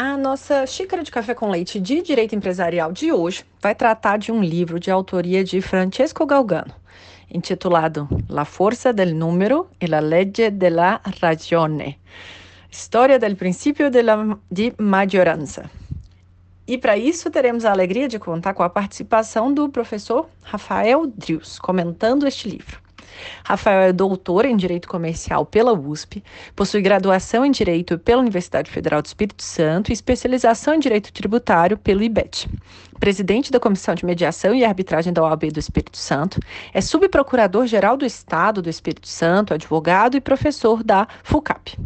A nossa xícara de café com leite de direito empresarial de hoje vai tratar de um livro de autoria de Francesco Galgano, intitulado La forza del número e la legge della ragione. História del princípio de, de maggioranza. E para isso teremos a alegria de contar com a participação do professor Rafael Drius, comentando este livro. Rafael é doutor em Direito Comercial pela USP, possui graduação em Direito pela Universidade Federal do Espírito Santo e especialização em Direito Tributário pelo IBET. Presidente da Comissão de Mediação e Arbitragem da OAB do Espírito Santo, é subprocurador-geral do Estado do Espírito Santo, advogado e professor da FUCAP.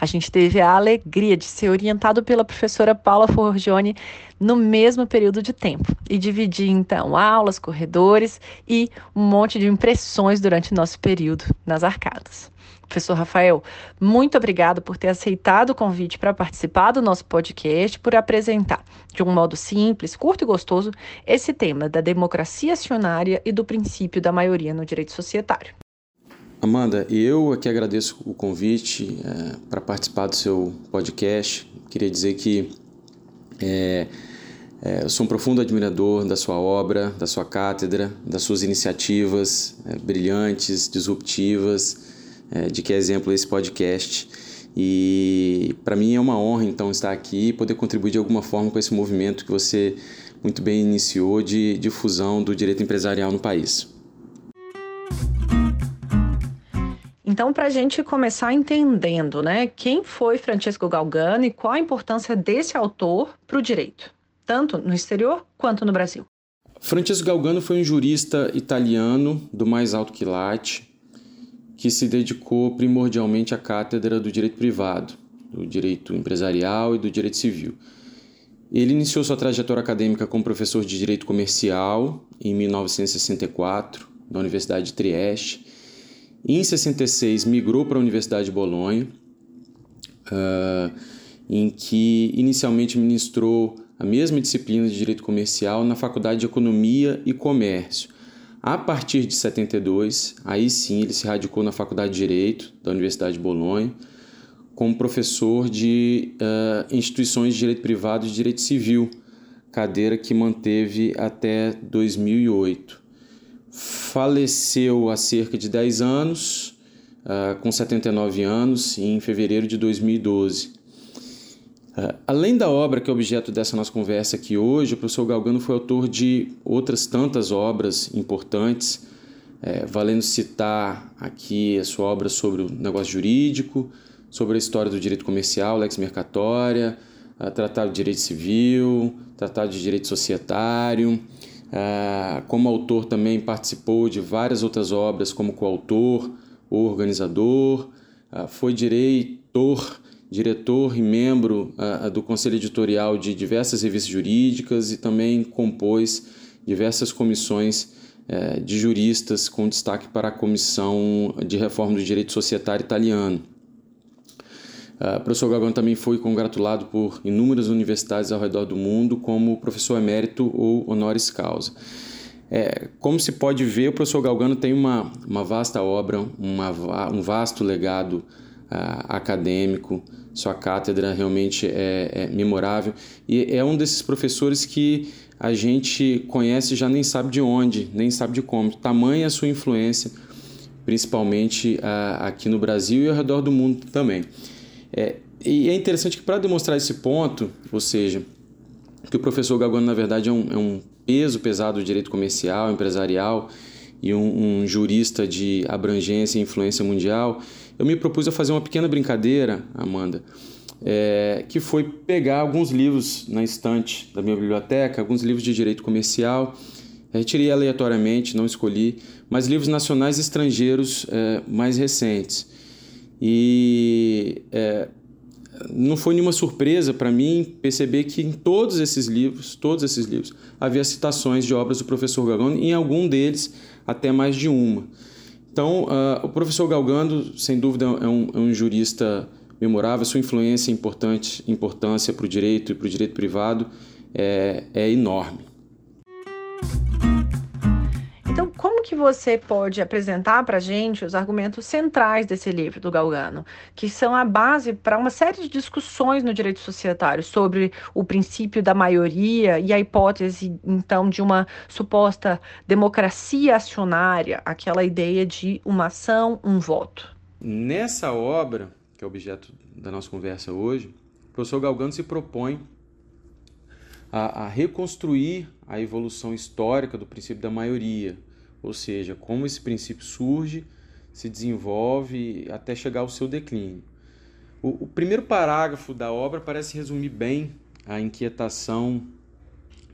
A gente teve a alegria de ser orientado pela professora Paula Forgione no mesmo período de tempo e dividir então aulas, corredores e um monte de impressões durante nosso período nas arcadas. Professor Rafael, muito obrigado por ter aceitado o convite para participar do nosso podcast, por apresentar, de um modo simples, curto e gostoso, esse tema da democracia acionária e do princípio da maioria no direito societário. Amanda, eu aqui agradeço o convite é, para participar do seu podcast. Queria dizer que é, é, eu sou um profundo admirador da sua obra, da sua cátedra, das suas iniciativas é, brilhantes, disruptivas, é, de que é exemplo esse podcast. E para mim é uma honra então estar aqui e poder contribuir de alguma forma com esse movimento que você muito bem iniciou de difusão do direito empresarial no país. Então, para a gente começar entendendo, né, quem foi Francesco Galgano e qual a importância desse autor para o direito? tanto no exterior quanto no Brasil. Francesco Galgano foi um jurista italiano do mais alto quilate que se dedicou primordialmente à cátedra do direito privado, do direito empresarial e do direito civil. Ele iniciou sua trajetória acadêmica como professor de direito comercial em 1964 na Universidade de Trieste. Em 66 migrou para a Universidade de Bolonha, uh, em que inicialmente ministrou a mesma disciplina de Direito Comercial na Faculdade de Economia e Comércio. A partir de 72, aí sim ele se radicou na Faculdade de Direito da Universidade de Bolonha, como professor de uh, instituições de direito privado e direito civil, cadeira que manteve até 2008. Faleceu há cerca de 10 anos, uh, com 79 anos, em fevereiro de 2012. Uh, além da obra que é objeto dessa nossa conversa aqui hoje, o professor Galgano foi autor de outras tantas obras importantes, é, valendo citar aqui a sua obra sobre o negócio jurídico, sobre a história do direito comercial, lex mercatória, uh, tratado de direito civil, tratado de direito societário. Uh, como autor também participou de várias outras obras como coautor ou organizador, foi diretor diretor e membro uh, do conselho editorial de diversas revistas jurídicas e também compôs diversas comissões uh, de juristas, com destaque para a Comissão de Reforma do Direito Societário Italiano. Uh, o professor Galgano também foi congratulado por inúmeras universidades ao redor do mundo como professor emérito ou honoris causa. É, como se pode ver, o professor Galgano tem uma, uma vasta obra, uma, um vasto legado uh, acadêmico, sua cátedra realmente é, é, memorável e é um desses professores que a gente conhece já nem sabe de onde, nem sabe de como. Tamanha a sua influência, principalmente uh, aqui no Brasil e ao redor do mundo também. É, e é interessante que para demonstrar esse ponto, ou seja, que o professor Galgano na verdade é um, é um peso pesado do direito comercial, empresarial e um, um, jurista de abrangência e influência mundial, eu me propus a fazer uma pequena brincadeira, Amanda, é, que foi pegar alguns livros na estante da minha biblioteca, alguns livros de direito comercial, retirei aleatoriamente, não escolhi, mas livros nacionais e estrangeiros é, mais recentes. E é, não foi nenhuma surpresa para mim perceber que em todos esses livros, todos esses livros, havia citações de obras do professor Galgando, em algum deles até mais de uma. Então, uh, o professor Galgando, sem dúvida, é um, é um jurista memorável, sua influência importante, importância para o direito e para o direito privado é, é enorme. Como que você pode apresentar para a gente os argumentos centrais desse livro do Galgano, que são a base para uma série de discussões no direito societário sobre o princípio da maioria e a hipótese, então, de uma suposta democracia acionária, aquela ideia de uma ação, um voto? Nessa obra, que é objeto da nossa conversa hoje, o professor Galgano se propõe a, a reconstruir a evolução histórica do princípio da maioria ou seja, como esse princípio surge, se desenvolve até chegar ao seu declínio. O, o primeiro parágrafo da obra parece resumir bem a inquietação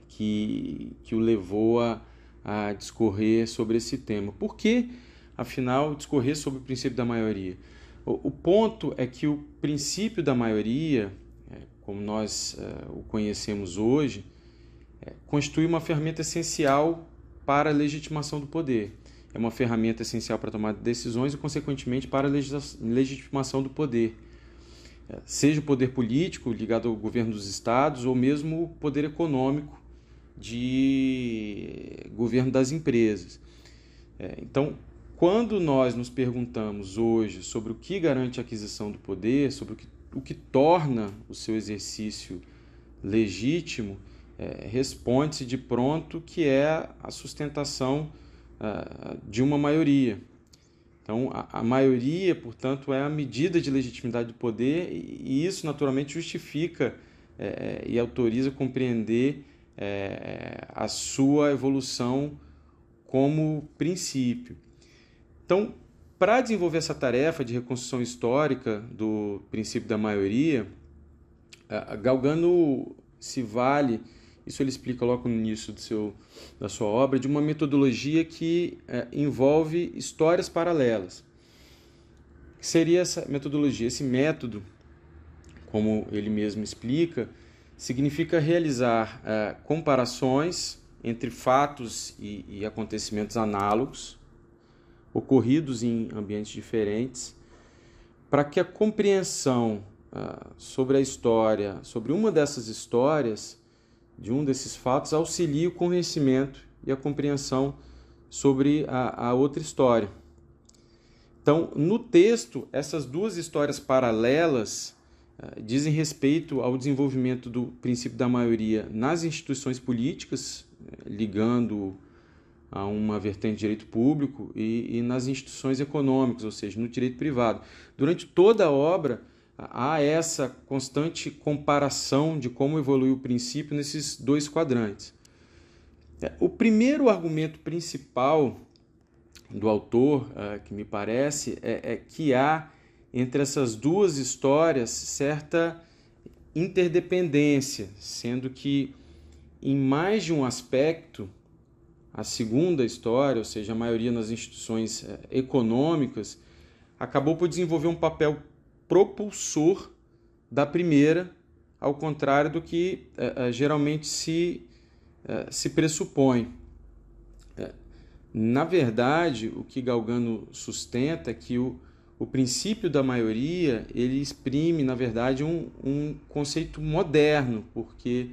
que, que o levou a, a discorrer sobre esse tema. Por que, afinal, discorrer sobre o princípio da maioria? O, o ponto é que o princípio da maioria, é, como nós é, o conhecemos hoje, é, constitui uma ferramenta essencial para a legitimação do poder. É uma ferramenta essencial para tomar decisões e, consequentemente, para a legitimação do poder. É, seja o poder político ligado ao governo dos estados ou mesmo o poder econômico de governo das empresas. É, então, quando nós nos perguntamos hoje sobre o que garante a aquisição do poder, sobre o que, o que torna o seu exercício legítimo, é, responde-se de pronto que é a sustentação uh, de uma maioria. Então, a, a, maioria, portanto, é a medida de legitimidade do poder e, e isso, naturalmente, justifica é, e autoriza compreender é, a sua evolução como princípio. Então, para desenvolver essa tarefa de reconstrução histórica do princípio da maioria, Galgano se vale isso ele explica logo no início do seu, da sua obra, de uma metodologia que é, envolve histórias paralelas. Que seria essa metodologia? Esse método, como ele mesmo explica, significa realizar é, comparações entre fatos e, e acontecimentos análogos, ocorridos em ambientes diferentes, para que a compreensão uh, sobre a história, sobre uma dessas histórias, de um desses fatos auxilia o conhecimento e a compreensão sobre a, a outra história. Então, no texto, essas duas histórias paralelas uh, dizem respeito ao desenvolvimento do princípio da maioria nas instituições políticas, uh, ligando a uma vertente de direito público, e, e nas instituições econômicas, ou seja, no direito privado. Durante toda a obra, há essa constante comparação de como evoluiu o princípio nesses dois quadrantes. É, o primeiro argumento principal do autor, é, que me parece, é, é que há entre essas duas histórias certa interdependência, sendo que em mais de um aspecto, a segunda história, ou seja, a maioria nas instituições econômicas, acabou por desenvolver um papel propulsor da primeira, ao contrário do que é, é, geralmente se, é, se pressupõe. Na verdade, o que Galgano sustenta é que o, o princípio da maioria ele exprime, na verdade, um, um conceito moderno, porque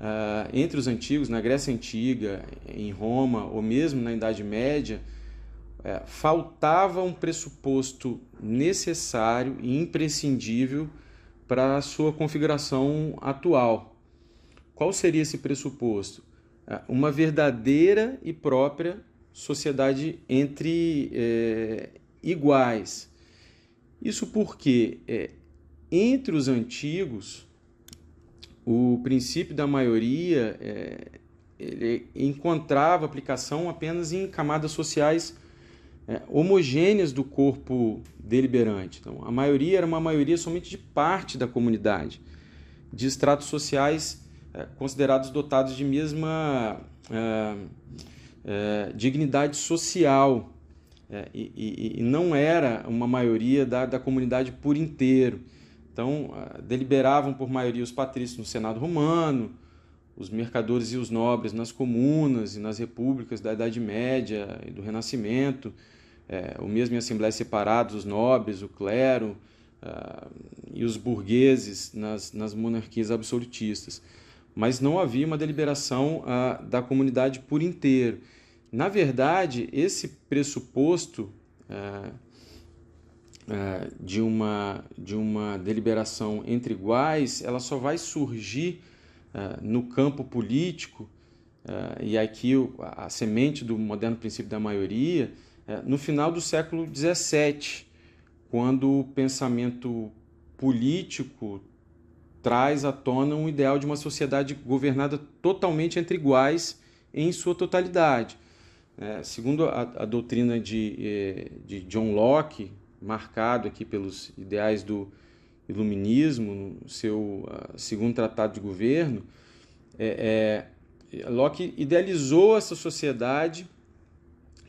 uh, entre os antigos, na Grécia Antiga, em Roma ou mesmo na Idade Média, uh, faltava um pressuposto necessário e imprescindível para a sua configuração atual. Qual seria esse pressuposto? Uh, uma verdadeira e própria sociedade entre eh, iguais. Isso porque é, entre os antigos o princípio da maioria é, encontrava aplicação apenas em camadas sociais é, homogêneas do corpo deliberante. Então, a maioria era uma maioria somente de parte da comunidade, de estratos sociais é, considerados dotados de mesma é, é, dignidade social é, e, e, e, não era uma maioria da, da comunidade por inteiro. Então, deliberavam por maioria os patrícios no Senado romano, os mercadores e os nobres nas comunas e nas repúblicas da Idade Média e do Renascimento, é, o mesmo em assembleias separadas, os nobres, o clero uh, e os burgueses nas, nas monarquias absolutistas. Mas não havia uma deliberação uh, da comunidade por inteiro. Na verdade, esse pressuposto é, de, uma, de uma deliberação entre iguais, ela só vai surgir no campo político, e aqui o, a semente do moderno princípio da maioria, no final do século XVII, quando o pensamento político traz à tona um ideal de uma sociedade governada totalmente entre iguais em sua totalidade. É, segundo a, a, doutrina de, eh, de John Locke, marcado aqui pelos ideais do iluminismo, no seu segundo tratado de governo, é, é, Locke idealizou essa sociedade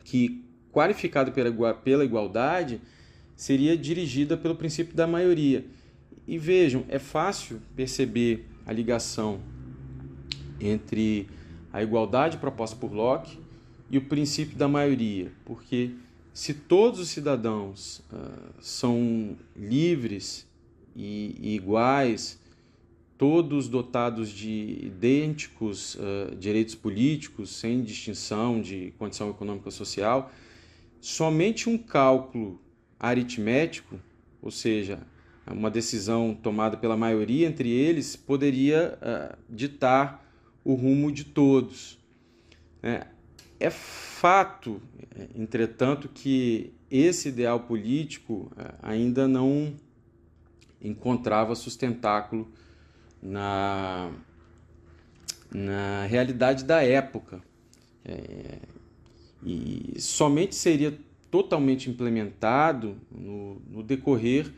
que, qualificada pela, pela igualdade, seria dirigida pelo princípio da maioria. E vejam, é fácil perceber a ligação entre a igualdade proposta por Locke e o princípio da maioria, porque se todos os cidadãos uh, são livres e, e, iguais, todos dotados de idênticos uh, direitos políticos, sem distinção de condição econômica ou social, somente um cálculo aritmético, ou seja, uma decisão tomada pela maioria entre eles, poderia uh, ditar o rumo de todos. É, é fato, entretanto, que esse ideal político é, ainda não encontrava sustentáculo na, na realidade da época. É, e somente seria totalmente implementado no, no decorrer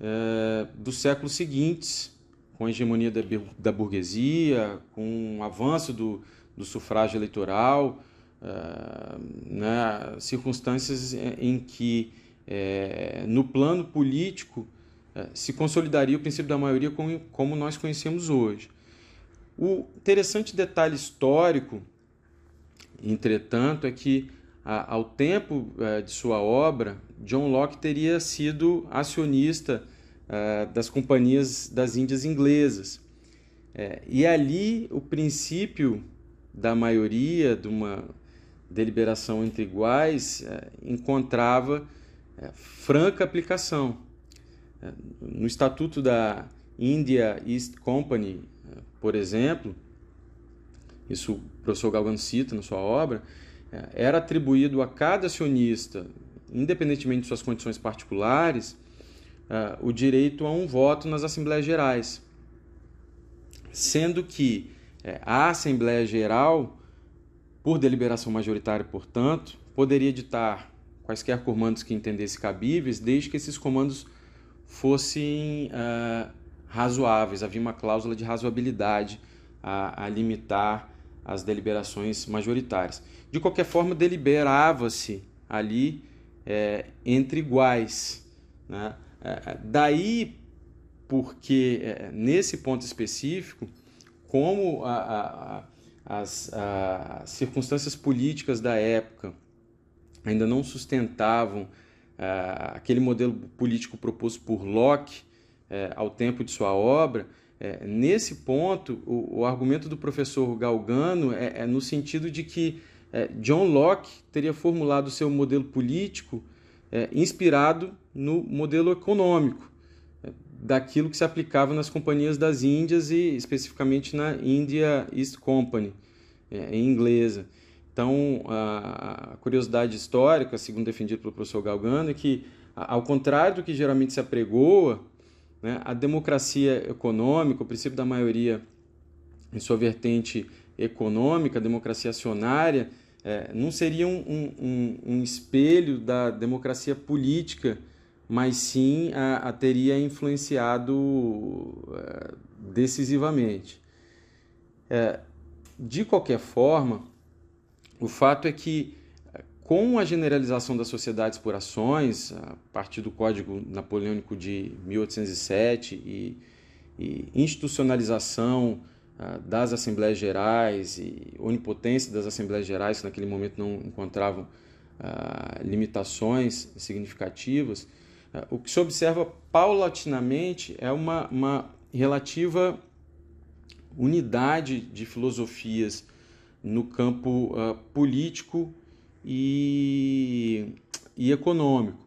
é, dos séculos seguintes, com a hegemonia da, da burguesia, com o avanço do, do sufrágio eleitoral, uh, né, circunstâncias em que, é, no plano político, é, se consolidaria o princípio da maioria como, como nós conhecemos hoje. O interessante detalhe histórico, entretanto, é que a, ao tempo é, de sua obra, John Locke teria sido acionista é, das companhias das Índias inglesas. É, e ali o princípio da maioria, de uma deliberação entre iguais é, encontrava é, franca aplicação. É, no Estatuto da India East Company, por exemplo, isso o professor Galgano cita na sua obra, era atribuído a cada acionista, independentemente de suas condições particulares, o direito a um voto nas Assembleias Gerais. Sendo que a Assembleia Geral por deliberação majoritária, portanto, poderia editar quaisquer comandos que entendesse cabíveis, desde que esses comandos fossem uh, razoáveis. Havia uma cláusula de razoabilidade a, a limitar as deliberações majoritárias. De qualquer forma, deliberava-se ali é, entre iguais. Né? É, daí porque, é, nesse ponto específico, como a, a as, as circunstâncias políticas da época ainda não sustentavam aquele modelo político proposto por Locke ao tempo de sua obra, nesse ponto, o, o, argumento do professor Galgano é, é no sentido de que John Locke teria formulado seu modelo político inspirado no modelo econômico daquilo que se aplicava nas companhias das Índias e especificamente na India East Company, é, em inglesa. Então, a, curiosidade histórica, segundo defendido pelo professor Galgano, é que, ao contrário do que geralmente se apregoa, né, a democracia econômica, o princípio da maioria em sua vertente econômica, a democracia acionária, é, não seria um, um, um espelho da democracia política mas sim a, a teria influenciado uh, decisivamente. É, de qualquer forma, o fato é que, com a generalização das sociedades por ações, a partir do Código Napoleônico de 1807 e, e institucionalização uh, das Assembleias Gerais e onipotência das Assembleias Gerais, que naquele momento não encontravam uh, limitações significativas, o que se observa paulatinamente é uma, uma relativa unidade de filosofias no campo político e, e econômico.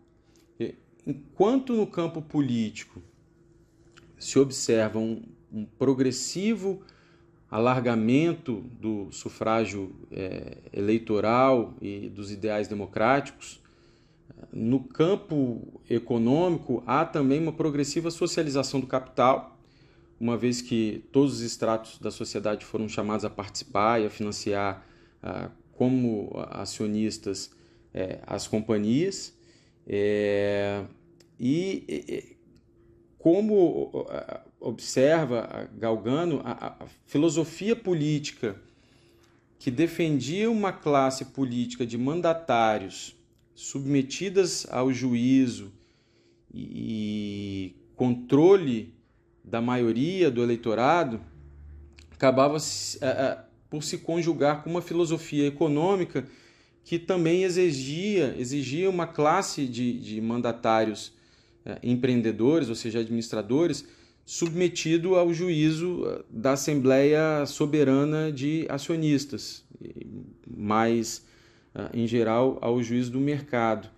Enquanto no campo político se observa um, um progressivo alargamento do sufrágio é, eleitoral e dos ideais democráticos, no campo econômico, há também uma progressiva socialização do capital, uma vez que todos os estratos da sociedade foram chamados a participar e a financiar ah, como acionistas eh, as companhias. É, e, como observa Galgano, a, a filosofia política que defendia uma classe política de mandatários submetidas ao juízo e controle da maioria do eleitorado, acabava por se conjugar com uma filosofia econômica que também exigia, exigia uma classe de, de mandatários eh, empreendedores, ou seja, administradores, submetido ao juízo eh, da Assembleia Soberana de Acionistas, mais ah, em geral, ao juízo do mercado.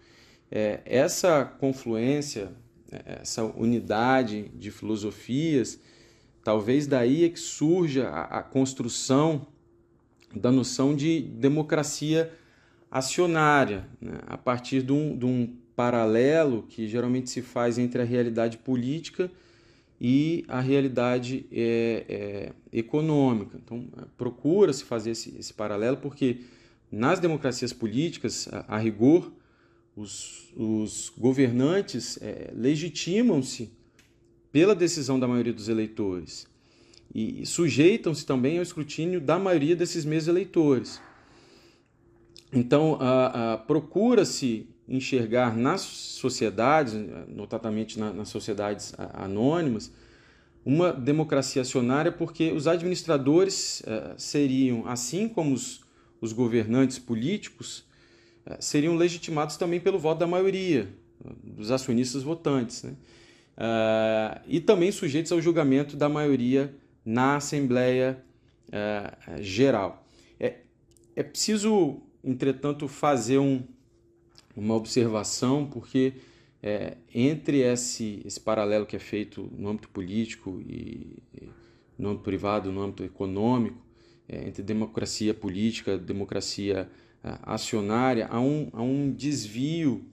Essa confluência, essa unidade de filosofias, talvez daí é que surja a, a construção da noção de democracia acionária, né? a partir de um, de um paralelo que geralmente se faz entre a realidade política e a realidade é, é, econômica. Então, procura-se fazer esse, esse paralelo porque nas democracias políticas, a, a rigor, os, os governantes é, legitimam-se pela decisão da maioria dos eleitores e, sujeitam-se também ao escrutínio da maioria desses mesmos eleitores. Então, procura-se enxergar nas sociedades, notadamente na, nas sociedades anônimas, uma democracia acionária, porque os administradores uh, seriam, assim como os os governantes políticos eh, seriam legitimados também pelo voto da maioria dos acionistas votantes, né? Uh, e também sujeitos ao julgamento da maioria na Assembleia uh, Geral. É, é preciso, entretanto, fazer um, uma observação, porque é, entre esse, esse paralelo que é feito no âmbito político e, e no âmbito privado, no âmbito econômico, é, entre democracia política, democracia ah, acionária, há um, há um desvio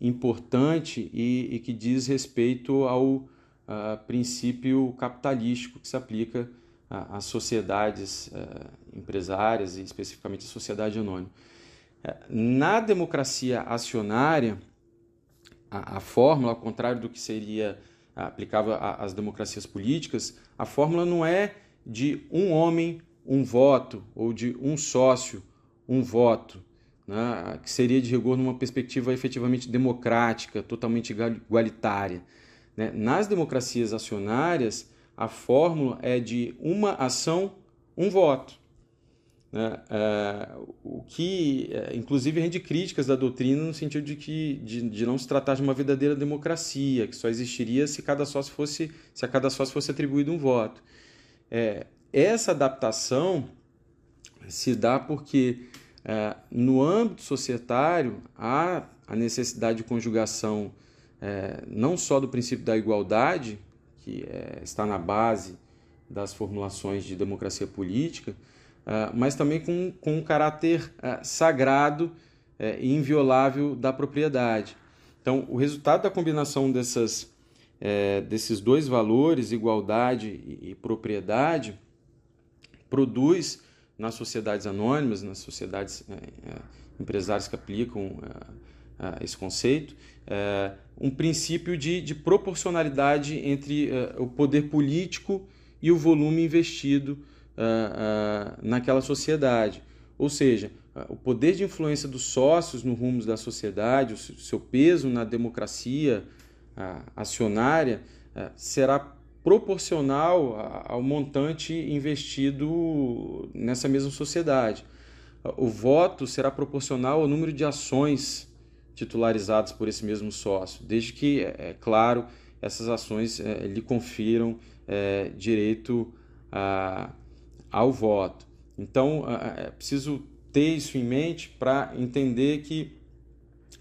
importante e, e que diz respeito ao ah, princípio capitalístico que se aplica às sociedades ah, empresárias e especificamente à sociedade anônima. É, na democracia acionária, a, a fórmula, ao contrário do que seria aplicável às democracias políticas, a fórmula não é de um homem um voto ou de um sócio, um voto, né, que seria de rigor numa perspectiva efetivamente democrática, totalmente igualitária. Né? Nas democracias acionárias, a fórmula é de uma ação, um voto. né, é, o que, é, inclusive, rende críticas da doutrina no sentido de que de, de, não se tratar de uma verdadeira democracia, que só existiria se cada sócio fosse se a cada sócio fosse atribuído um voto. É, essa adaptação se dá porque é, no âmbito societário há a necessidade de conjugação é, não só do princípio da igualdade, que é, está na base das formulações de democracia política, uh, mas também com, com um caráter uh, sagrado uh, e inviolável da propriedade. Então, o resultado da combinação dessas, desses dois valores, igualdade e, e propriedade, produz nas sociedades anônimas, nas sociedades empresárias que aplicam esse conceito, um princípio de, de proporcionalidade entre o poder político e o volume investido uh, uh, naquela sociedade. Ou seja, uh, o poder de influência dos sócios no rumo da sociedade, o seu peso na democracia acionária, será proporcional ao montante investido nessa mesma sociedade. O voto será proporcional ao número de ações titularizadas por esse mesmo sócio, desde que, é, é claro, essas ações é, lhe confiram é, direito a, ao voto. Então, é preciso ter isso em mente para entender que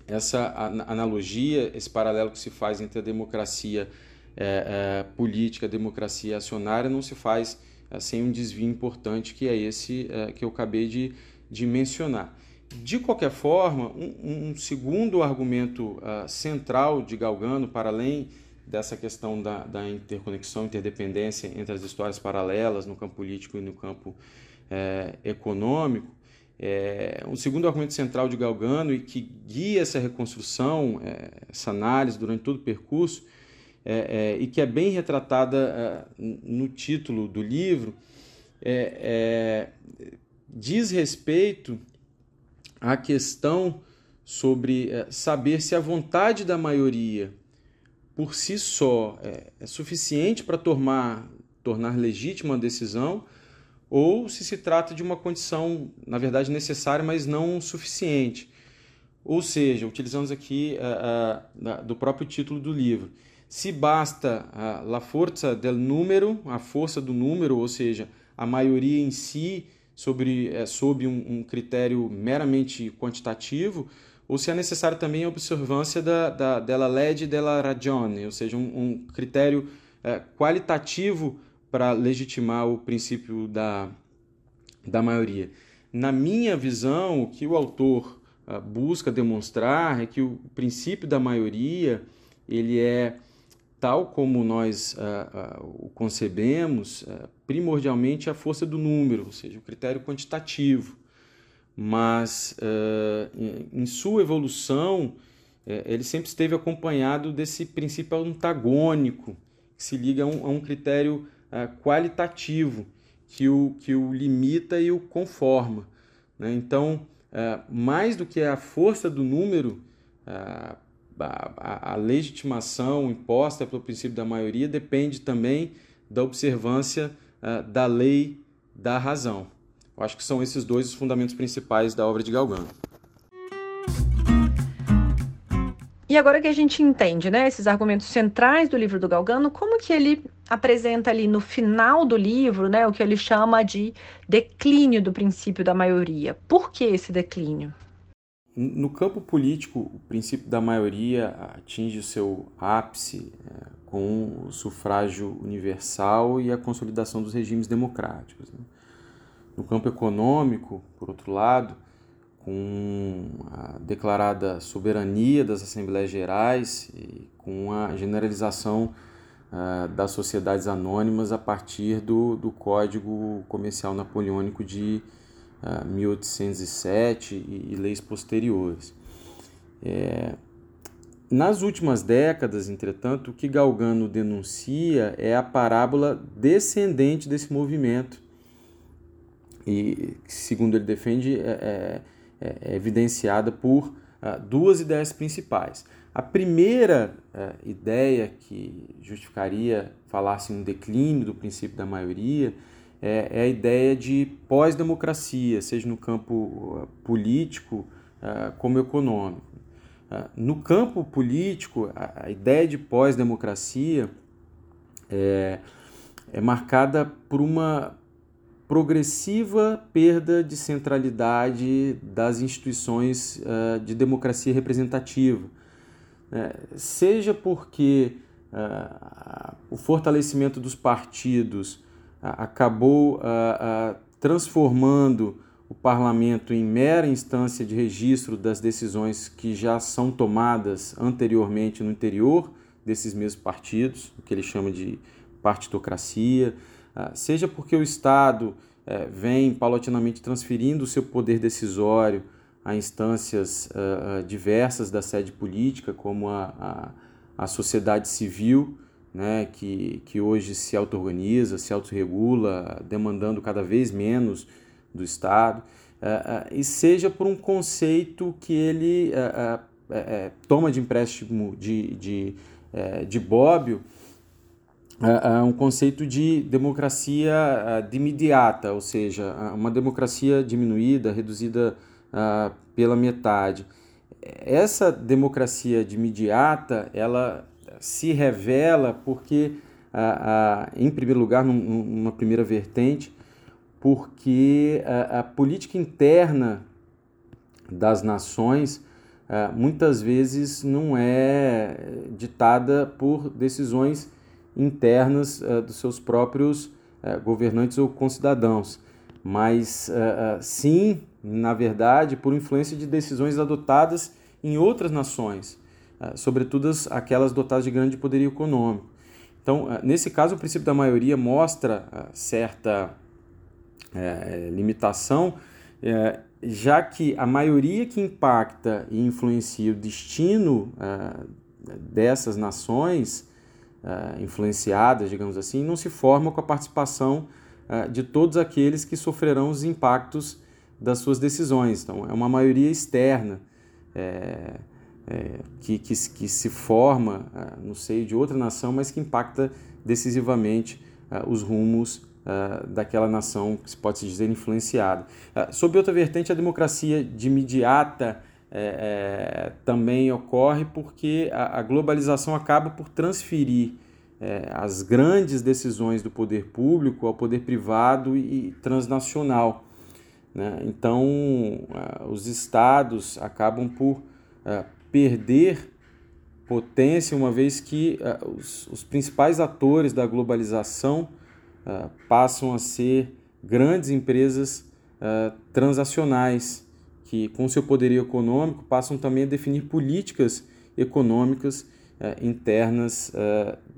essa analogia, esse paralelo que se faz entre a democracia é, é, política, a democracia acionária, não se faz é, sem um desvio importante que é esse é, que eu acabei de, de mencionar. De qualquer forma, um, um segundo argumento uh, central de Galgano, para além dessa questão da, da interconexão, interdependência entre as histórias paralelas no campo político e no campo é, econômico. É, um segundo argumento central de Galgano e que guia essa reconstrução, é, essa análise durante todo o percurso, é, e que é bem retratada é, no título do livro, diz respeito à questão sobre saber se a vontade da maioria por si só é, é suficiente para tornar, tornar legítima a decisão, ou se se trata de uma condição, na verdade, necessária, mas não suficiente. Ou seja, utilizamos aqui uh, uh, do próprio título do livro, se basta uh, la forza del número, a força do número, ou seja, a maioria em si, sobre, é, sob um, um critério meramente quantitativo, ou se é necessário também a observância da, da, della legge della ragione, ou seja, um, um critério é, qualitativo para legitimar o princípio da, da maioria. Na minha visão, o que o autor uh, busca demonstrar é que o princípio da maioria ele é tal como nós uh, uh, o concebemos, primordialmente a força do número, ou seja, o critério quantitativo mas uh, em sua evolução uh, ele sempre esteve acompanhado desse princípio antagônico que se liga a um, a um critério uh, qualitativo que o, que o limita e o conforma. Né? Então, mais do que a força do número, a, a, a legitimação imposta pelo princípio da maioria depende também da observância da lei da razão. Eu acho que são esses dois os fundamentos principais da obra de Galgano. E agora que a gente entende, né, esses argumentos centrais do livro do Galgano, como que ele apresenta ali no final do livro, né, o que ele chama de declínio do princípio da maioria? Por que esse declínio? No campo político, o princípio da maioria atinge o seu ápice é, com o sufrágio universal e a consolidação dos regimes democráticos. Né? No campo econômico, por outro lado, com a declarada soberania das Assembleias Gerais e com a generalização uh, das sociedades anônimas a partir do, do Código Comercial Napoleônico de uh, ah, 1807 e, e, leis posteriores. É, nas últimas décadas, entretanto, o que Galgano denuncia é a parábola descendente desse movimento, e, segundo ele defende, é, é, é evidenciada por uh, duas ideias principais. A primeira uh, ideia que justificaria falar-se um declínio do princípio da maioria é, é a ideia de pós-democracia, seja no campo político como econômico. No campo político, a, ideia de pós-democracia é, é marcada por uma progressiva perda de centralidade das instituições uh, de democracia representativa. Uh, seja porque uh, o fortalecimento dos partidos acabou transformando o parlamento em mera instância de registro das decisões que já são tomadas anteriormente no interior desses mesmos partidos, o que ele chama de partitocracia ah, seja porque o Estado eh, vem paulatinamente transferindo o seu poder decisório a instâncias ah, ah, diversas da sede política, como a, a, a sociedade civil, né, que, que hoje se auto-organiza, se autorregula, demandando cada vez menos do Estado, e seja por um conceito que ele eh, toma de empréstimo de, de, eh, de Bobbio, um conceito de democracia de imediata, ou seja, uma democracia diminuída, reduzida uh, pela metade. Essa democracia de imediata, ela se revela porque, em primeiro lugar, numa primeira vertente, porque a, a política interna das nações muitas vezes não é ditada por decisões internas dos seus próprios governantes ou concidadãos, mas sim, na verdade, por influência de decisões adotadas em outras nações, sobretudo aquelas dotadas de grande poderio econômico. Então, nesse caso, o princípio da maioria mostra certa limitação, já que a maioria que impacta e influencia o destino dessas nações uh, influenciadas, digamos assim, não se forma com a participação de todos aqueles que sofrerão os impactos das suas decisões. Então, é uma maioria externa é, é, que, que, que, se forma uh, no seio de outra nação, mas que impacta decisivamente os rumos daquela nação que se pode se dizer influenciada. sob outra vertente, a democracia de imediata é, é, também ocorre porque a, a, globalização acaba por transferir é, as grandes decisões do poder público ao poder privado e, transnacional. Né? Então, os estados acabam por perder potência, uma vez que os, os, principais atores da globalização passam a ser grandes empresas transacionais que, com seu poderio econômico, passam também a definir políticas econômicas eh, internas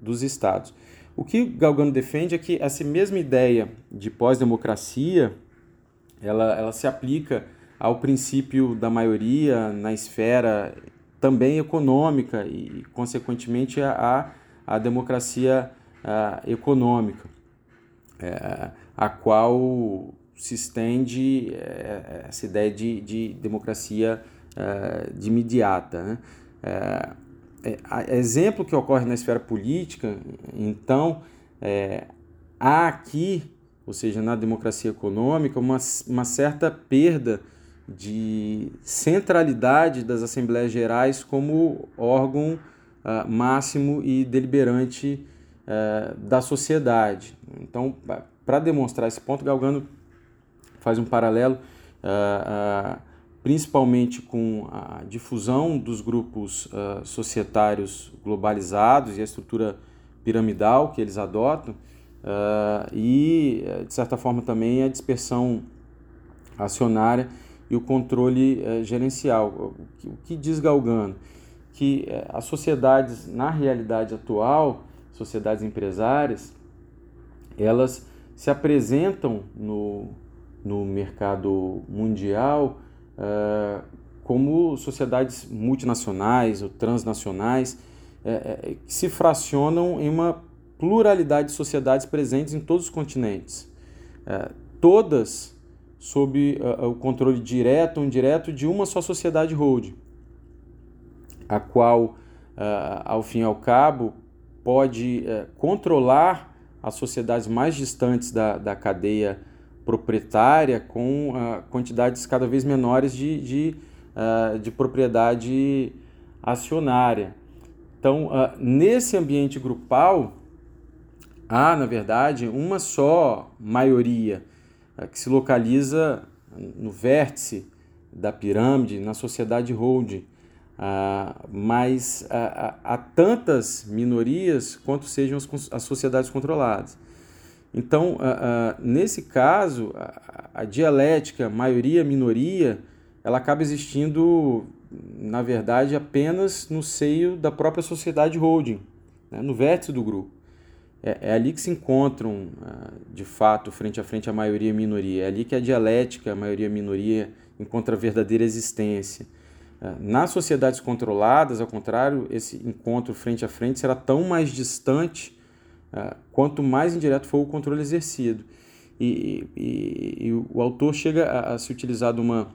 dos estados. O que Galgano defende é que essa mesma ideia de pós-democracia ela, ela se aplica ao princípio da maioria na esfera também econômica e, consequentemente, à, democracia econômica, é, a qual se estende é, essa ideia de, de democracia é, de imediata. Né? É, exemplo que ocorre na esfera política, então, há aqui, ou seja, na democracia econômica, uma, uma certa perda de centralidade das Assembleias Gerais como órgão uh, máximo e deliberante uh, da sociedade. Então, para demonstrar esse ponto, Galgano faz um paralelo uh, uh, principalmente com a difusão dos grupos societários globalizados e a estrutura piramidal que eles adotam e, de certa forma, também a dispersão acionária e o controle gerencial. O que diz Galgano? Que as sociedades, na realidade atual, sociedades empresárias, elas se apresentam no, no mercado mundial uh, como sociedades multinacionais ou transnacionais uh, que se fracionam em uma pluralidade de sociedades presentes em todos os continentes, uh, todas sob o controle direto ou indireto de uma só sociedade holding, a qual, ao fim e ao cabo, pode controlar as sociedades mais distantes da, da cadeia proprietária com uh, quantidades cada vez menores de, de, uh, de propriedade acionária. Então, uh, nesse ambiente grupal, há, na verdade, uma só maioria que se localiza no vértice da pirâmide, na sociedade holding. Mas há tantas minorias quanto sejam as, sociedades controladas. Então, nesse caso, a, dialética maioria-minoria, ela acaba existindo, na verdade, apenas no seio da própria sociedade holding, né, no vértice do grupo. É, é ali que se encontram, de fato, frente a frente a maioria e a minoria. É ali que a dialética, a maioria e a minoria, encontra a verdadeira existência. Nas sociedades controladas, ao contrário, esse encontro frente a frente será tão mais distante ah, quanto mais indireto for o controle exercido. E, e, e o autor chega a, a, se utilizar de uma,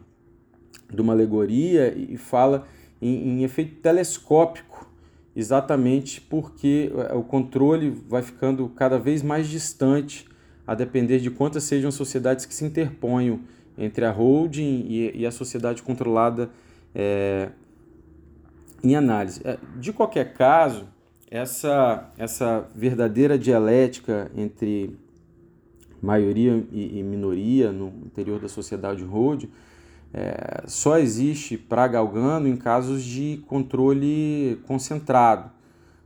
de uma alegoria e fala em, em efeito telescópico, exatamente porque eh, o controle vai ficando cada vez mais distante, a depender de quantas sejam sociedades que se interponham entre a holding e, e a sociedade controlada é, em análise. Eh, de qualquer caso, essa, essa verdadeira dialética entre maioria e, e minoria no interior da sociedade Rhodes é, só existe para Galgano em casos de controle concentrado,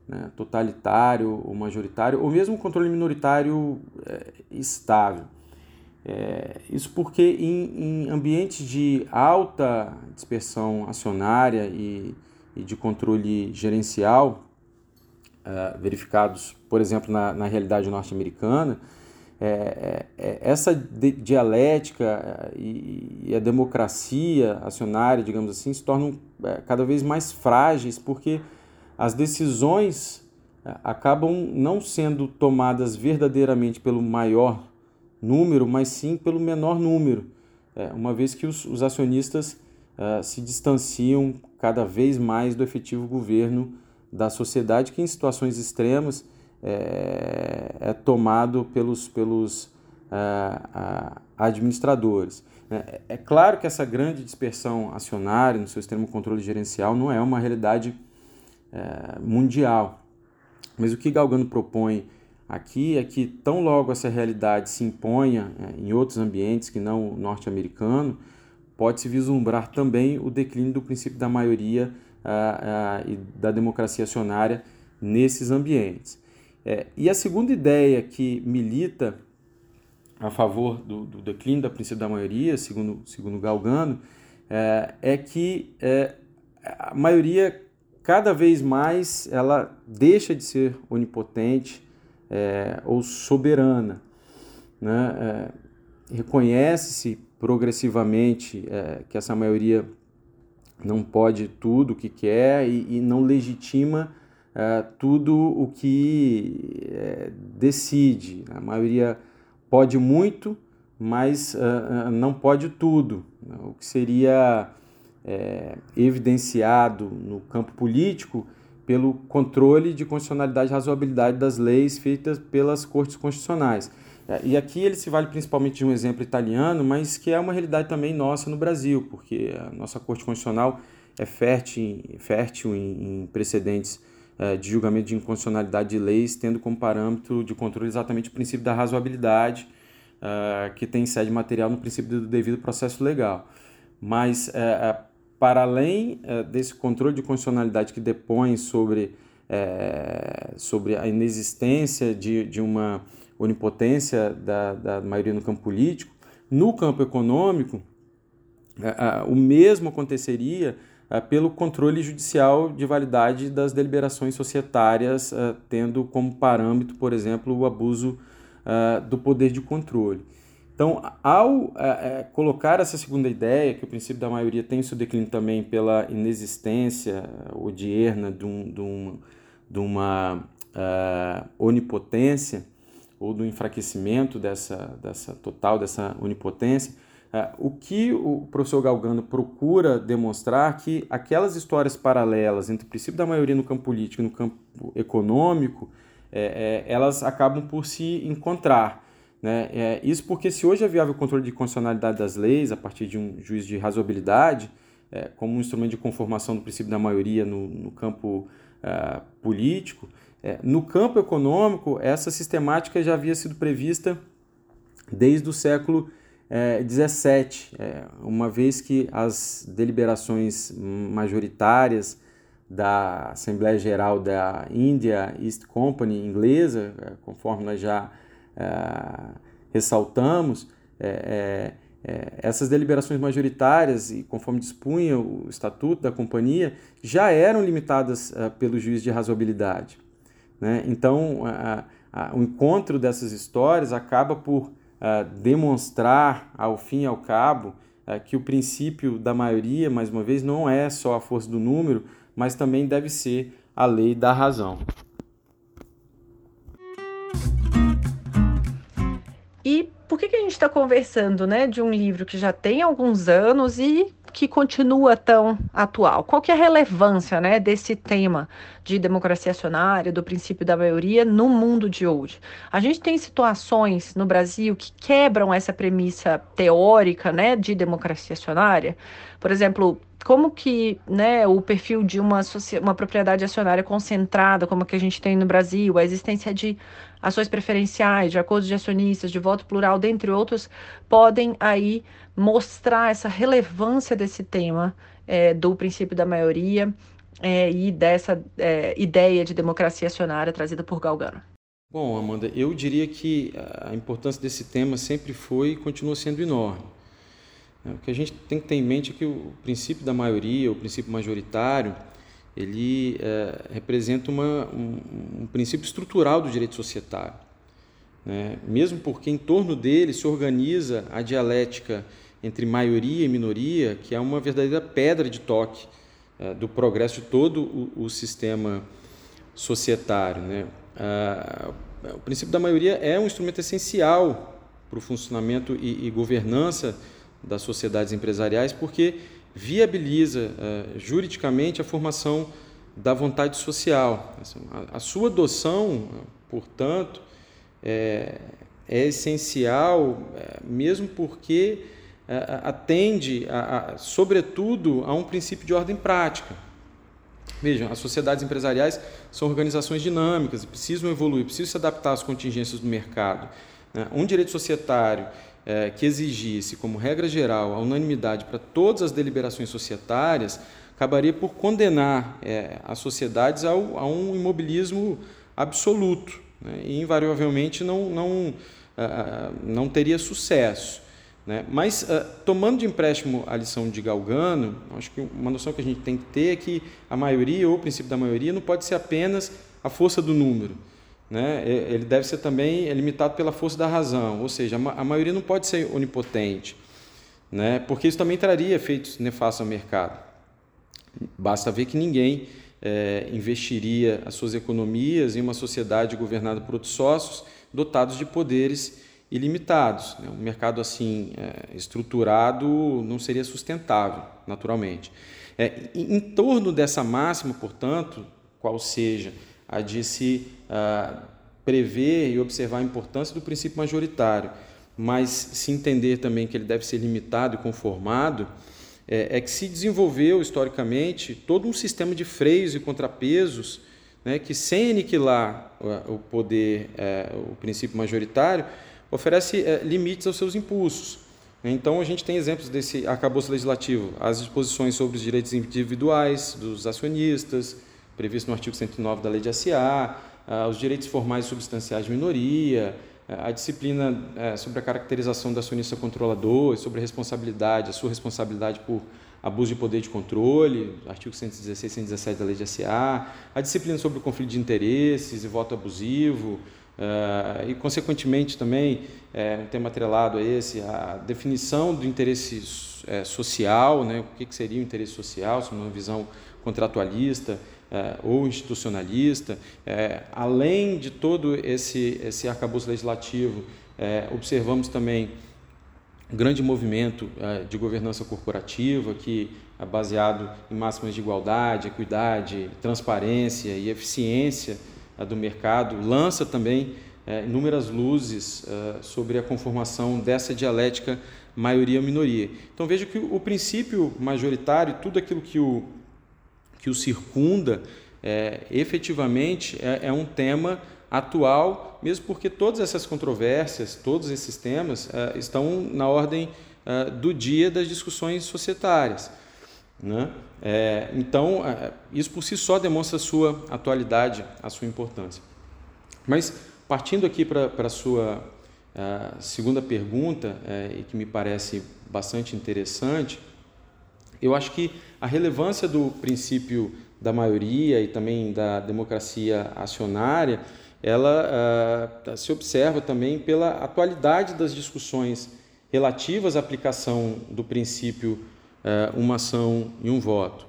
né, totalitário ou majoritário, ou mesmo controle minoritário é, estável. É, isso porque em, em, ambientes de alta dispersão acionária e, e de controle gerencial, uh, verificados, por exemplo, na, na realidade norte-americana, é, é, é essa dialética e, e, a democracia acionária, digamos assim, se tornam é, cada vez mais frágeis porque as decisões é, acabam não sendo tomadas verdadeiramente pelo maior número, mas sim pelo menor número, é, uma vez que os, os acionistas uh, se distanciam cada vez mais do efetivo governo da sociedade que em situações extremas é, é tomado pelos, pelos é, administradores. É, claro que essa grande dispersão acionária no seu extremo controle gerencial não é uma realidade mundial, mas o que Galgano propõe aqui é que tão logo essa realidade se imponha é, em outros ambientes que não o norte-americano, pode-se vislumbrar também o declínio do princípio da maioria e da democracia acionária nesses ambientes. É, e a segunda ideia que milita a favor do, do declínio da princípio da maioria, segundo, segundo Galgano, é, é que é, a maioria cada vez mais ela deixa de ser onipotente é, ou soberana. Né? É, reconhece-se progressivamente é, que essa maioria não pode tudo o que quer e, e não legitima uh, tudo o que uh, decide. A maioria pode muito, mas uh, não pode tudo, né? o que seria é, evidenciado no campo político pelo controle de constitucionalidade e razoabilidade das leis feitas pelas cortes constitucionais. É, e aqui ele se vale principalmente de um exemplo italiano, mas que é uma realidade também nossa no Brasil, porque a nossa Corte Constitucional é fértil, fértil em, precedentes é, de julgamento de inconstitucionalidade de leis, tendo como parâmetro de controle exatamente o princípio da razoabilidade, uh, que tem sede material no princípio do devido processo legal. Mas, para além desse controle de constitucionalidade que depõe sobre, sobre a inexistência de, de uma onipotência da, da maioria no campo político, no campo econômico, o mesmo aconteceria pelo controle judicial de validade das deliberações societárias, tendo como parâmetro, por exemplo, o abuso do poder de controle. Então, ao é, colocar essa segunda ideia, que o princípio da maioria tem seu declínio também pela inexistência odierna de, um, de, um, de uma uh, onipotência, ou do enfraquecimento dessa, dessa total, dessa onipotência, uh, o que o professor Galgano procura demonstrar que aquelas histórias paralelas entre o princípio da maioria no campo político e no campo econômico, é, é, elas acabam por se encontrar. Né? É, isso porque se hoje é viável o controle de constitucionalidade das leis a partir de um juízo de razoabilidade, é, como um instrumento de conformação do princípio da maioria no, no campo uh, político, é, no campo econômico, essa sistemática já havia sido prevista desde o século XVII, é, é, uma vez que as deliberações majoritárias da Assembleia Geral da India East Company inglesa, conforme nós já ressaltamos, é, é, essas deliberações majoritárias, e conforme dispunha o estatuto da companhia, já eram limitadas pelo juiz de razoabilidade. Né? Então, a, a, o encontro dessas histórias acaba por demonstrar, ao fim e ao cabo, que o princípio da maioria, mais uma vez, não é só a força do número, mas também deve ser a lei da razão. E por que, que a gente está conversando né, de um livro que já tem alguns anos e que continua tão atual? Qual que é a relevância né, desse tema de democracia acionária, do princípio da maioria no mundo de hoje? A gente tem situações no Brasil que quebram essa premissa teórica né, de democracia acionária. Por exemplo, como que né, o perfil de uma, uma propriedade acionária concentrada, como a que a gente tem no Brasil, a existência de ações preferenciais, de acordos de acionistas, de voto plural, dentre outros, podem aí mostrar essa relevância desse tema é, do princípio da maioria é, e dessa é, ideia de democracia acionária trazida por Galgano. Bom, Amanda, eu diria que a importância desse tema sempre foi e continua sendo enorme. O que a gente tem que ter em mente é que o princípio da maioria, o princípio majoritário, ele é, representa uma, um, um, princípio estrutural do direito societário. Né? Mesmo porque em torno dele se organiza a dialética entre maioria e minoria, que é uma verdadeira pedra de toque é, do progresso de todo o, o sistema societário. Né? Ah, o princípio da maioria é um instrumento essencial para o funcionamento e, e governança das sociedades empresariais, porque viabiliza uh, juridicamente a formação da vontade social. Assim, a, sua adoção, portanto, é, é essencial, é, mesmo porque é, atende, a, a, sobretudo, a um princípio de ordem prática. Vejam, as sociedades empresariais são organizações dinâmicas, precisam evoluir, precisam se adaptar às contingências do mercado. Né? Um direito societário é, que exigisse, como regra geral, a unanimidade para todas as deliberações societárias, acabaria por condenar é, as sociedades ao, a um imobilismo absoluto né? e, invariavelmente, não, não, não teria sucesso. Né? Mas, tomando de empréstimo a lição de Galgano, acho que uma noção que a gente tem que ter é que a maioria, ou o princípio da maioria, não pode ser apenas a força do número né? ele deve ser também limitado pela força da razão, ou seja, a maioria não pode ser onipotente, né? porque isso também traria efeitos nefastos ao mercado. Basta ver que ninguém é, investiria as suas economias em uma sociedade governada por outros sócios dotados de poderes ilimitados. Né? Um mercado assim é, estruturado não seria sustentável, naturalmente. É, em, torno dessa máxima, portanto, qual seja a de se uh, prever e observar a importância do princípio majoritário, mas se entender também que ele deve ser limitado e conformado, é, é que se desenvolveu historicamente todo um sistema de freios e contrapesos né, que, sem aniquilar o poder, é, o princípio majoritário, oferece é, limites aos seus impulsos. Então, a gente tem exemplos desse arcabouço legislativo, as disposições sobre os direitos individuais dos acionistas, previsto no artigo 109 da Lei de SA, ah, os direitos formais e substanciais de minoria, ah, a disciplina eh, sobre a caracterização da acionista controlador, sobre a responsabilidade, a sua responsabilidade por abuso de poder de controle, artigo 116 e 117 da Lei de SA, a disciplina sobre o conflito de interesses e voto abusivo, Uh, e, consequentemente, também, é, um tema atrelado a esse, a definição do interesse é, social, né, o que, seria o interesse social, sob uma visão contratualista, é, ou institucionalista, é, além de todo esse, esse arcabouço legislativo, é, observamos também um grande movimento é, de governança corporativa que é baseado em máximas de igualdade, equidade, transparência e eficiência do mercado, lança também inúmeras luzes sobre a conformação dessa dialética maioria-minoria. Então veja que o princípio majoritário, tudo aquilo que o, que o circunda, é, efetivamente é, é, um tema atual, mesmo porque todas essas controvérsias, todos esses temas é, estão na ordem é, do dia das discussões societárias. Né? É, então, é, isso por si só demonstra a sua atualidade, a sua importância. Mas, partindo aqui para a sua segunda pergunta, e que me parece bastante interessante, eu acho que a relevância do princípio da maioria e também da democracia acionária, ela uh, se observa também pela atualidade das discussões relativas à aplicação do princípio uh, uma ação e um voto.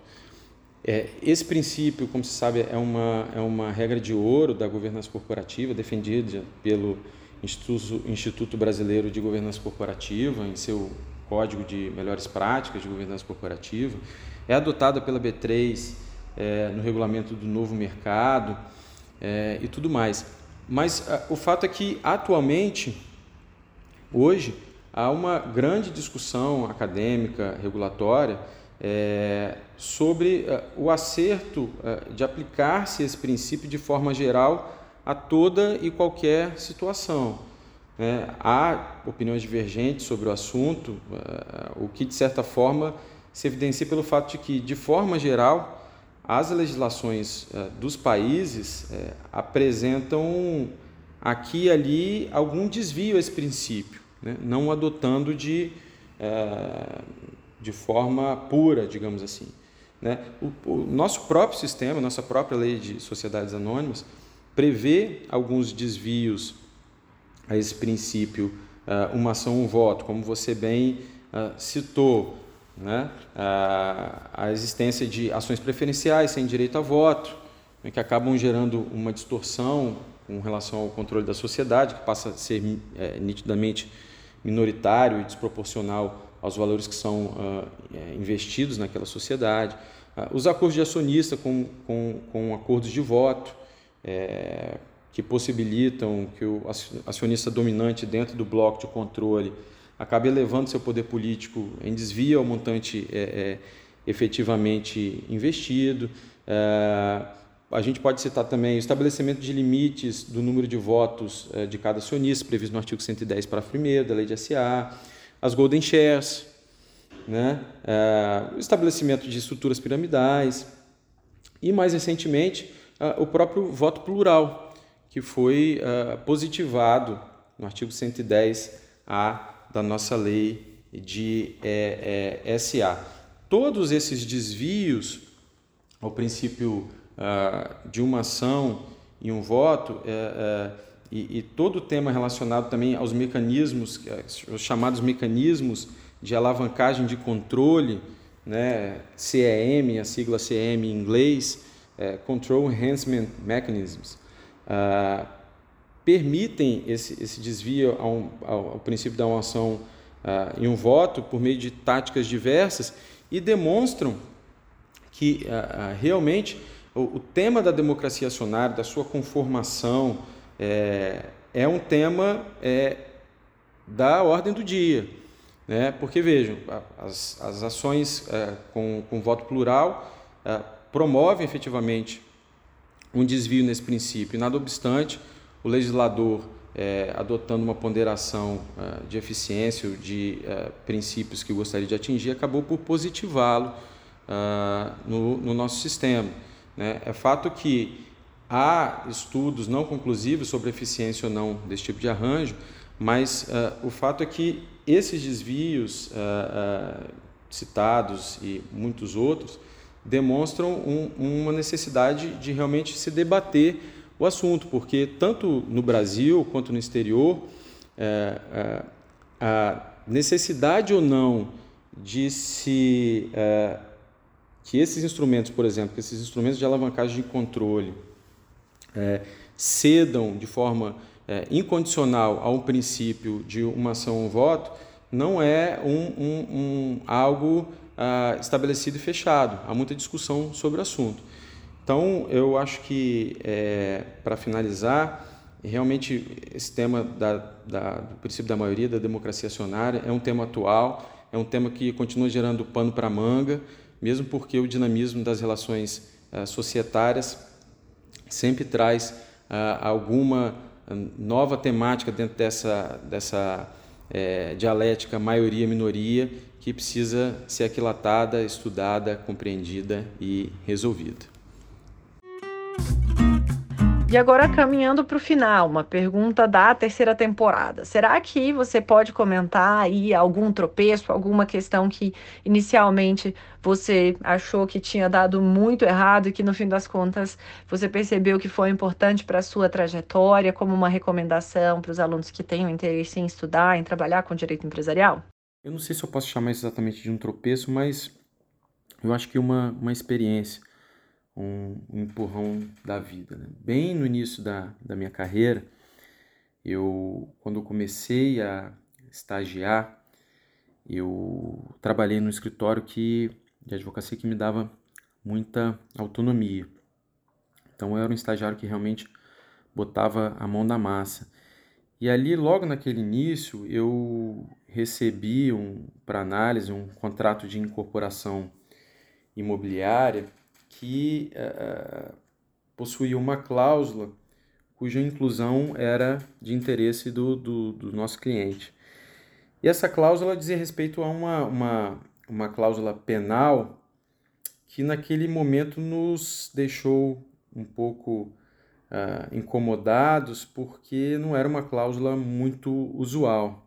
É, esse princípio, como se sabe, é uma, é uma regra de ouro da governança corporativa, defendida pelo Instituto, Instituto Brasileiro de Governança Corporativa, em seu Código de Melhores Práticas de Governança Corporativa, é adotada pela B3 é, no regulamento do novo mercado é, e tudo mais. Mas a, o fato é que, atualmente, hoje, há uma grande discussão acadêmica, regulatória, é, sobre é, o acerto é, de aplicar-se esse princípio de forma geral a toda e qualquer situação. É, há opiniões divergentes sobre o assunto, é, o que de certa forma se evidencia pelo fato de que, de forma geral, as legislações eh, dos países eh, apresentam aqui e ali algum desvio a esse princípio, né? não adotando de, eh, de forma pura, digamos assim. Né? O, o, nosso próprio sistema, nossa própria lei de sociedades anônimas, prevê alguns desvios a esse princípio, uma ação, um voto, como você bem citou né? a, existência de ações preferenciais sem direito a voto, né, que acabam gerando uma distorção com relação ao controle da sociedade, que passa a ser é, nitidamente minoritário e desproporcional aos valores que são uh, investidos naquela sociedade. Os acordos de acionista com, com, com acordos de voto, é, que possibilitam que o acionista dominante dentro do bloco de controle acaba elevando seu poder político em desvio ao montante é, é, efetivamente investido. É, a gente pode citar também o estabelecimento de limites do número de votos é, de cada acionista, previsto no artigo 110, parágrafo 1 da lei de SA, as golden shares, né? É, o estabelecimento de estruturas piramidais e, mais recentemente, o próprio voto plural, que foi positivado no artigo 110-A da nossa lei de é, é, SA. Todos esses desvios ao princípio ah, de uma ação e um voto é, é e, e, todo o tema relacionado também aos mecanismos, é, os chamados mecanismos de alavancagem de controle, né, CEM, a sigla CEM em inglês, é, Control Enhancement Mechanisms, ah, permitem esse, esse desvio ao, ao, ao, princípio da uma ação uh, em um voto por meio de táticas diversas e demonstram que uh, realmente o, o, tema da democracia acionária, da sua conformação, é, é um tema é, da ordem do dia. Né? Porque vejam, as, as ações é, com, com voto plural promovem efetivamente um desvio nesse princípio. Nada obstante, o legislador, é, adotando uma ponderação é, de eficiência, de é, princípios que gostaria de atingir, acabou por positivá-lo ah, no, no, nosso sistema. Né? É fato que há estudos não conclusivos sobre eficiência ou não desse tipo de arranjo, mas ah, o fato é que esses desvios ah, citados e muitos outros demonstram um, uma necessidade de realmente se debater o assunto, porque tanto no Brasil quanto no exterior, é, é, a necessidade ou não de se é, que esses instrumentos, por exemplo, que esses instrumentos de alavancagem de controle é, cedam de forma é, incondicional a um princípio de uma ação um voto, não é um, um, um algo ah, estabelecido e fechado. Há muita discussão sobre o assunto. Então, eu acho que, é, para finalizar, realmente esse tema da, da, do princípio da maioria, da democracia acionária, é um tema atual, é um tema que continua gerando pano para manga, mesmo porque o dinamismo das relações uh, societárias sempre traz uh, alguma nova temática dentro dessa, dessa é, dialética maioria-minoria que precisa ser aquilatada, estudada, compreendida e resolvida. E agora caminhando para o final, uma pergunta da terceira temporada. Será que você pode comentar aí algum tropeço, alguma questão que inicialmente você achou que tinha dado muito errado e que no fim das contas você percebeu que foi importante para a sua trajetória, como uma recomendação para os alunos que tenham interesse em estudar, em trabalhar com direito empresarial? Eu não sei se eu posso chamar exatamente de um tropeço, mas eu acho que uma, uma experiência um, empurrão da vida. Né? Bem no início da, da minha carreira, eu quando eu comecei a estagiar, eu trabalhei num escritório que de advocacia que me dava muita autonomia. Então eu era um estagiário que realmente botava a mão na massa. E ali, logo naquele início, eu recebi um, para análise um contrato de incorporação imobiliária que uh, possuía uma cláusula cuja inclusão era de interesse do, do, do, nosso cliente. E essa cláusula dizia respeito a uma, uma, uma cláusula penal que naquele momento nos deixou um pouco uh, incomodados porque não era uma cláusula muito usual.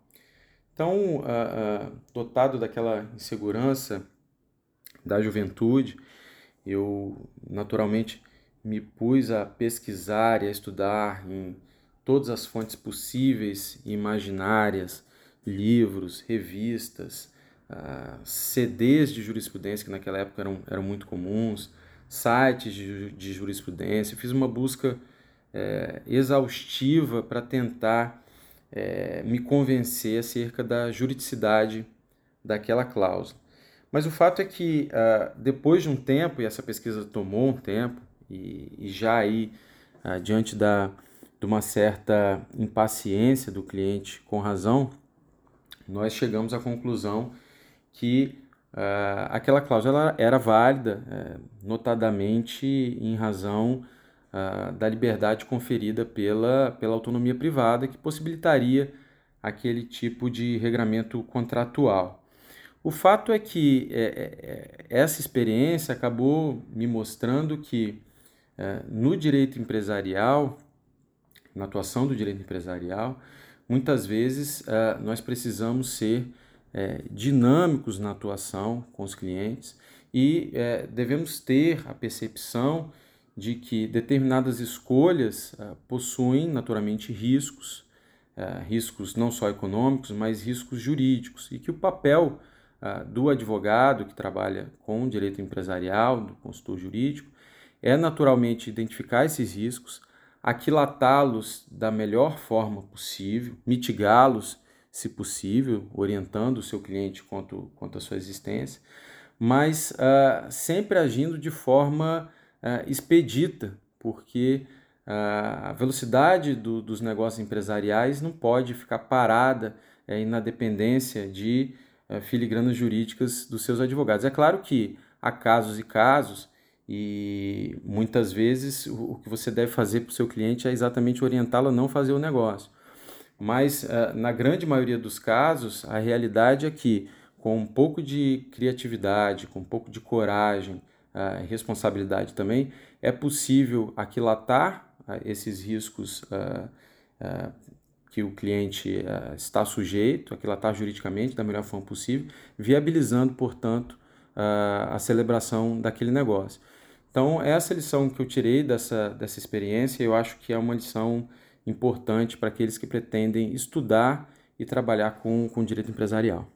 Então, uh, uh, dotado daquela insegurança da juventude, eu naturalmente me pus a pesquisar e a estudar em todas as fontes possíveis e imaginárias, livros, revistas, uh, CDs de jurisprudência que naquela época eram, eram muito comuns, sites de, de jurisprudência. Fiz uma busca é, exaustiva para tentar é, me convencer acerca da juridicidade daquela cláusula. Mas o fato é que uh, depois de um tempo, e essa pesquisa tomou um tempo, e, e já aí, uh, diante da, de uma certa impaciência do cliente com razão, nós chegamos à conclusão que uh, aquela cláusula era válida, uh, notadamente em razão uh, da liberdade conferida pela, pela autonomia privada, que possibilitaria aquele tipo de regramento contratual. O fato é que é, é, é, essa experiência acabou me mostrando que é, no direito empresarial, na atuação do direito empresarial, muitas vezes é, nós precisamos ser é, dinâmicos na atuação com os clientes e devemos ter a percepção de que determinadas escolhas possuem naturalmente riscos, riscos não só econômicos, mas riscos jurídicos, e que o papel ah, do advogado que trabalha com direito empresarial, do consultor jurídico, é naturalmente identificar esses riscos, aquilatá-los da melhor forma possível, mitigá-los, se possível, orientando o seu cliente quanto, quanto à sua existência, mas uh, sempre agindo de forma uh, expedita, porque uh, a velocidade do, dos negócios empresariais não pode ficar parada é, na dependência de eh, filigranas jurídicas dos seus advogados. É claro que há casos e casos, e muitas vezes o que você deve fazer para o seu cliente é exatamente orientá-lo a não fazer o negócio. Mas eh, na grande maioria dos casos, a realidade é que com um pouco de criatividade, com um pouco de coragem, responsabilidade também, é possível aquilatar uh, esses riscos uh, que o cliente está sujeito, aquilatar juridicamente da melhor forma possível, viabilizando, portanto, a celebração daquele negócio. Então, essa lição que eu tirei dessa, dessa experiência, eu acho que é uma lição importante para aqueles que pretendem estudar e trabalhar com, com direito empresarial.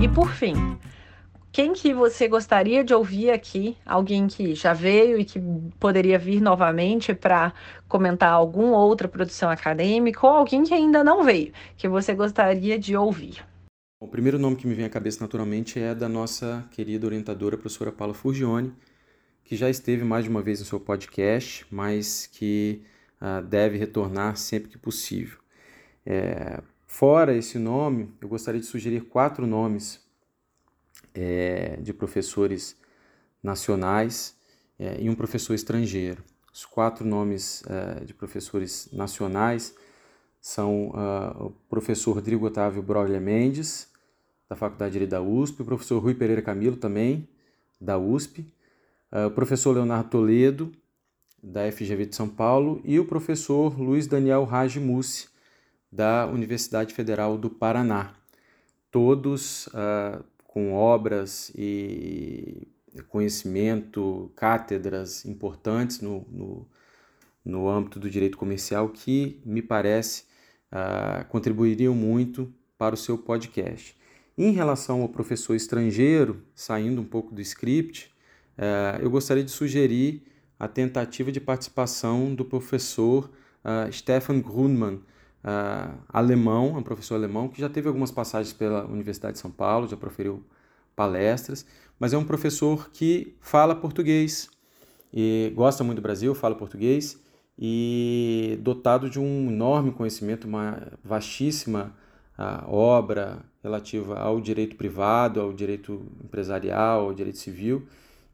E por fim, quem que você gostaria de ouvir aqui? Alguém que já veio e que poderia vir novamente para comentar alguma outra produção acadêmica ou alguém que ainda não veio, que você gostaria de ouvir? O primeiro nome que me vem à cabeça naturalmente é da nossa querida orientadora, professora Paula Furgione, que já esteve mais de uma vez no seu podcast, mas que uh, deve retornar sempre que possível. É, fora esse nome, eu gostaria de sugerir quatro nomes é, de professores nacionais é, e um professor estrangeiro. Os quatro nomes uh, de professores nacionais são uh, o professor Rodrigo Otávio Broglia Mendes, da Faculdade de Direito da USP, o professor Rui Pereira Camilo, também da USP, uh, o professor Leonardo Toledo, da FGV de São Paulo, e o professor Luiz Daniel Raj da Universidade Federal do Paraná. Todos uh, com obras e conhecimento, cátedras importantes no, no, no âmbito do direito comercial que, me parece, uh, contribuiriam muito para o seu podcast. Em relação ao professor estrangeiro, saindo um pouco do script, uh, eu gostaria de sugerir a tentativa de participação do professor uh, Stefan Grunmann, uh, alemão, um professor alemão que já teve algumas passagens pela Universidade de São Paulo, já proferiu palestras, mas é um professor que fala português e gosta muito do Brasil, fala português e dotado de um enorme conhecimento, uma vastíssima uh, obra relativa ao direito privado, ao direito empresarial, ao direito civil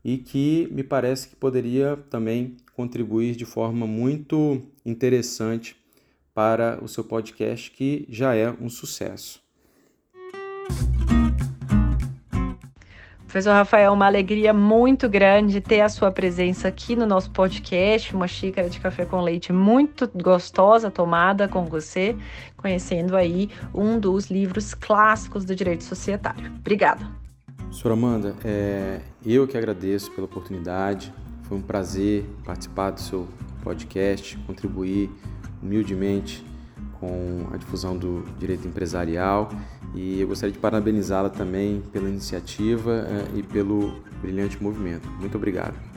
e que me parece que poderia também contribuir de forma muito interessante para o seu podcast, que já é um sucesso. Professor Rafael, uma alegria muito grande ter a sua presença aqui no nosso podcast, uma xícara de café com leite muito gostosa tomada com você, conhecendo aí um dos livros clássicos do direito societário. Obrigada. Professora Amanda, é, eu que agradeço pela oportunidade, foi um prazer participar do seu podcast, contribuir humildemente com a difusão do direito empresarial e eu gostaria de parabenizá-la também pela iniciativa eh, e pelo brilhante movimento. Muito obrigado.